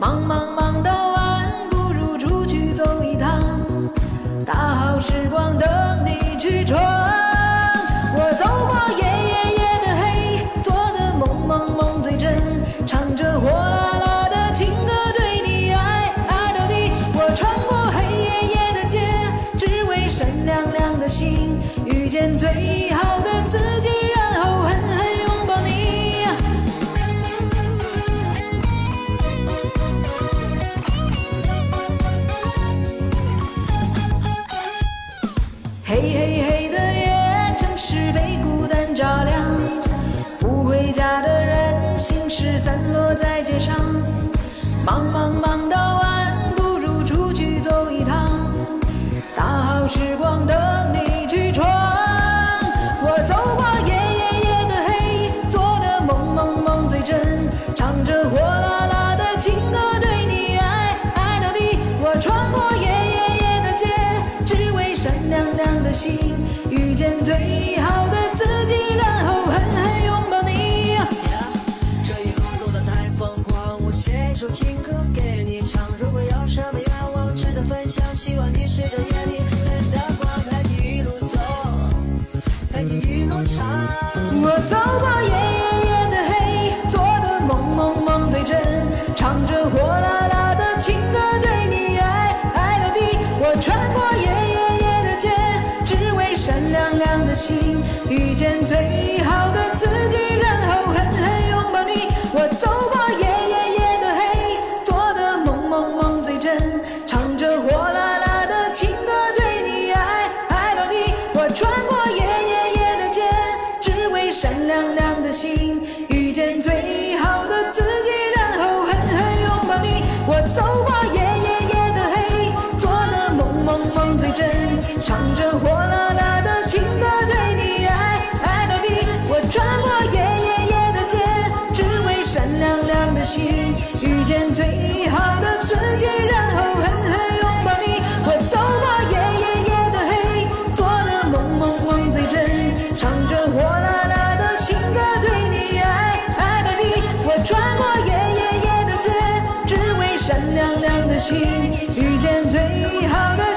忙忙忙到晚，不如出去走一趟。大好时光等你去闯。我走过夜夜夜的黑，做的梦梦梦最真，唱着火辣辣的情歌对你爱爱到底。我穿过黑夜夜的街，只为闪亮亮的星，遇见最好黑黑的夜，城市被孤单照亮，不回家的人心事散落在街上。忙忙忙到晚，不如出去走一趟，大好时光的星，遇见最好的自己，然后狠狠拥抱你。这一路走得太疯狂，我写一首情歌给你唱。如果有什么愿望值得分享，希望你试着眼里看到光，陪你一路走，陪你一路唱。我走过夜夜夜的黑，做的梦梦梦最真，唱着火辣辣的情歌对的星，遇见最好的自己，然后狠狠拥抱你。我走过夜夜夜的黑，做的梦梦梦最真，唱着火辣辣的情歌对你爱爱到底。我穿过夜夜夜的街，只为闪亮亮的心，遇见最好的自己，然后狠狠拥抱你。我走过夜夜夜的黑，做的梦梦梦最真，唱着火心，遇见最好的自己，然后狠狠拥抱你。我走过夜夜夜的黑，做的梦梦梦最真，唱着火辣辣的情歌对你爱爱到底。我穿过夜夜夜的街，只为闪亮亮的心，遇见最好的